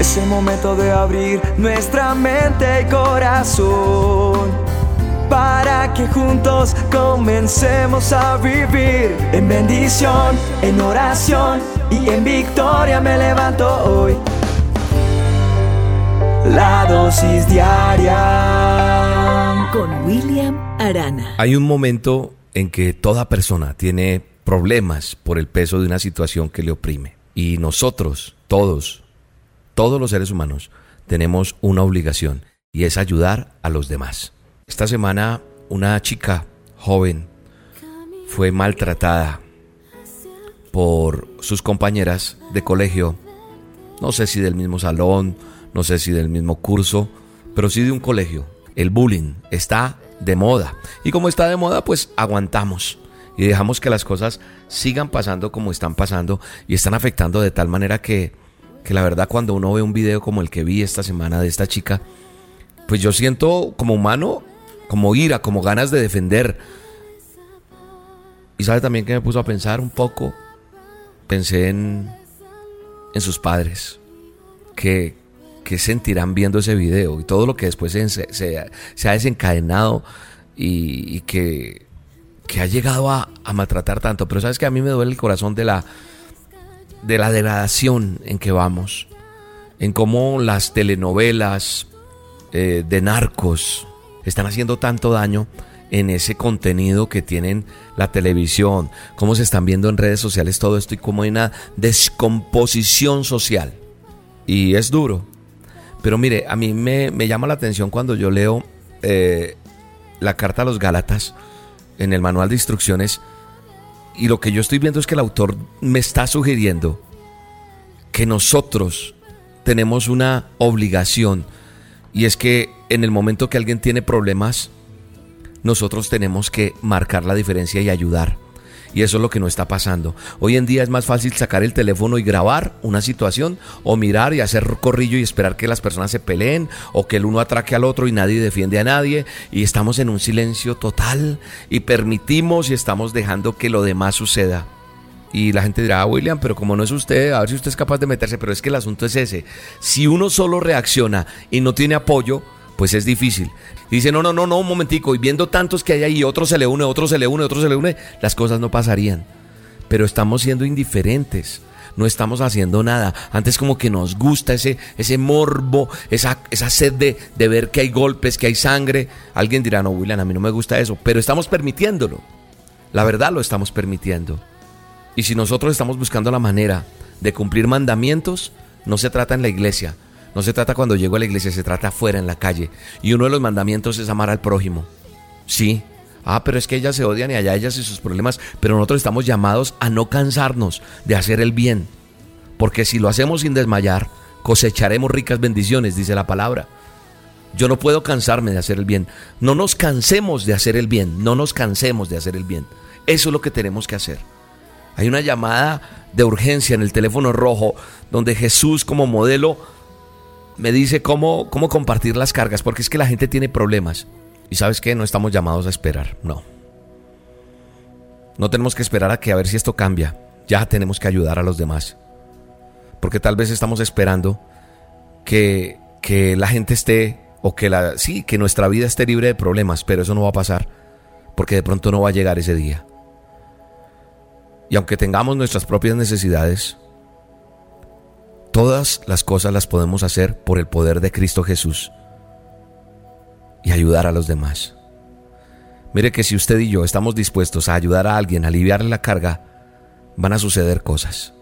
Es el momento de abrir nuestra mente y corazón para que juntos comencemos a vivir en bendición, en oración y en victoria me levanto hoy. La dosis diaria con William Arana. Hay un momento en que toda persona tiene problemas por el peso de una situación que le oprime. Y nosotros, todos, todos los seres humanos, tenemos una obligación y es ayudar a los demás. Esta semana una chica joven fue maltratada por sus compañeras de colegio, no sé si del mismo salón, no sé si del mismo curso, pero sí de un colegio. El bullying está de moda y como está de moda pues aguantamos y dejamos que las cosas sigan pasando como están pasando y están afectando de tal manera que, que la verdad cuando uno ve un video como el que vi esta semana de esta chica, pues yo siento como humano, como ira, como ganas de defender. Y sabe también que me puso a pensar un poco, pensé en, en sus padres, que, que sentirán viendo ese video y todo lo que después se, se, ha desencadenado y, y que que ha llegado a, maltratar tanto. Pero sabes que a mí me duele el corazón de la, de la degradación en que vamos. En cómo las telenovelas eh, de narcos están haciendo tanto daño en ese contenido que tienen la televisión, cómo se están viendo en redes sociales todo esto y cómo hay una descomposición social. Y es duro. Pero mire, a mí me, llama la atención cuando yo leo eh, la carta a los Gálatas en el manual de instrucciones y lo que yo estoy viendo es que el autor me está sugiriendo que nosotros tenemos una obligación y es que en el momento que alguien tiene problemas, nosotros tenemos que marcar la diferencia y ayudar. Y eso es lo que no está pasando. Hoy en día es más fácil sacar el teléfono y grabar una situación o mirar y hacer corrillo y esperar que las personas se peleen o que el uno atraque al otro y nadie defiende a nadie y estamos en un silencio total y permitimos y estamos dejando que lo demás suceda. Y la gente dirá, ah, William, pero como no es usted, a ver si usted es capaz de meterse, pero es que el asunto es ese. Si uno solo reacciona y no tiene apoyo, pues es difícil. dice, no, no, no, no, un momentico, y viendo tantos que hay ahí, otro se le une, otro se le une, otro se le une, las cosas no pasarían. Pero estamos siendo indiferentes, no estamos haciendo nada. Antes como que nos gusta ese, ese morbo, esa, esa sed de, de ver que hay golpes, que hay sangre. Alguien dirá, no, William, a mí no me gusta eso, pero estamos permitiéndolo. La verdad lo estamos permitiendo. Y si nosotros estamos buscando la manera de cumplir mandamientos, no se trata en la iglesia, no se trata cuando llego a la iglesia, se trata afuera en la calle. Y uno de los mandamientos es amar al prójimo. Sí. Ah, pero es que ellas se odian y allá ellas y sus problemas. Pero nosotros estamos llamados a no cansarnos de hacer el bien. Porque si lo hacemos sin desmayar, cosecharemos ricas bendiciones, dice la palabra. Yo no puedo cansarme de hacer el bien. No nos cansemos de hacer el bien. No nos cansemos de hacer el bien. Eso es lo que tenemos que hacer. Hay una llamada de urgencia en el teléfono rojo donde Jesús como modelo me dice cómo, cómo compartir las cargas, porque es que la gente tiene problemas. Y sabes que no estamos llamados a esperar, no. No tenemos que esperar a que a ver si esto cambia. Ya tenemos que ayudar a los demás. Porque tal vez estamos esperando que, que la gente esté, o que la, sí, que nuestra vida esté libre de problemas, pero eso no va a pasar. Porque de pronto no va a llegar ese día. Y aunque tengamos nuestras propias necesidades, Todas las cosas las podemos hacer por el poder de Cristo Jesús y ayudar a los demás. Mire que si usted y yo estamos dispuestos a ayudar a alguien, a aliviarle la carga, van a suceder cosas.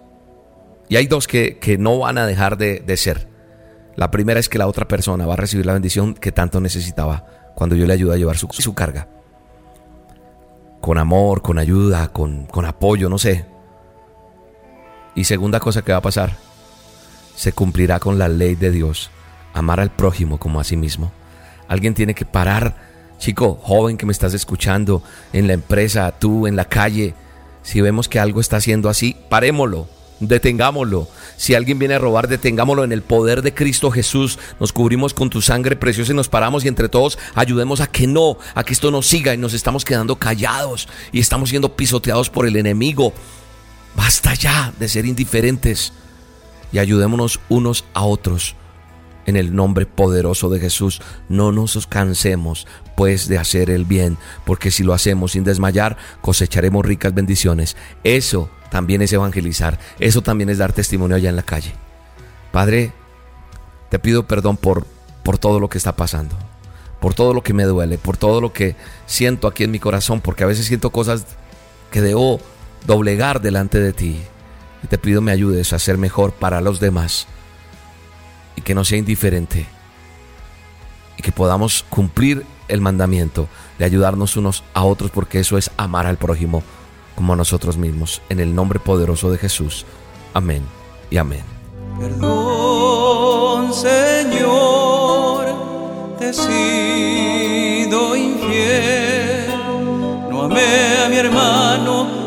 Y hay dos que, no van a dejar de, ser. La primera es que la otra persona va a recibir la bendición que tanto necesitaba cuando yo le ayudo a llevar su, su carga. Con amor, con ayuda, con, con apoyo, no sé. Y segunda cosa que va a pasar se cumplirá con la ley de Dios, amar al prójimo como a sí mismo. Alguien tiene que parar, chico, joven que me estás escuchando, en la empresa, tú, en la calle. Si vemos que algo está haciendo así, parémoslo, detengámoslo. Si alguien viene a robar, detengámoslo en el poder de Cristo Jesús. Nos cubrimos con tu sangre preciosa y nos paramos y entre todos ayudemos a que no, a que esto no siga y nos estamos quedando callados y estamos siendo pisoteados por el enemigo. Basta ya de ser indiferentes y ayudémonos unos a otros. En el nombre poderoso de Jesús, no nos cansemos pues de hacer el bien, porque si lo hacemos sin desmayar, cosecharemos ricas bendiciones. Eso también es evangelizar, eso también es dar testimonio allá en la calle. Padre, te pido perdón por, por todo lo que está pasando, por todo lo que me duele, por todo lo que siento aquí en mi corazón, porque a veces siento cosas que debo doblegar delante de ti. Y te pido me ayudes a ser mejor para los demás y que no sea indiferente y que podamos cumplir el mandamiento de ayudarnos unos a otros porque eso es amar al prójimo como a nosotros mismos. En el nombre poderoso de Jesús. Amén y amén. Perdón, Señor, te sido infiel. No amé a mi hermano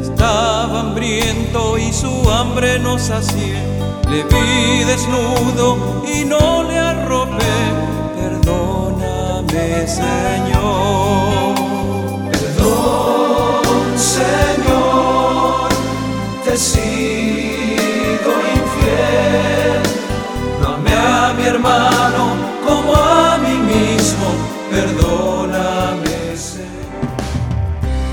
Estaba hambriento y su hambre no sacié. Le vi desnudo y no le arropé. Perdóname, Señor.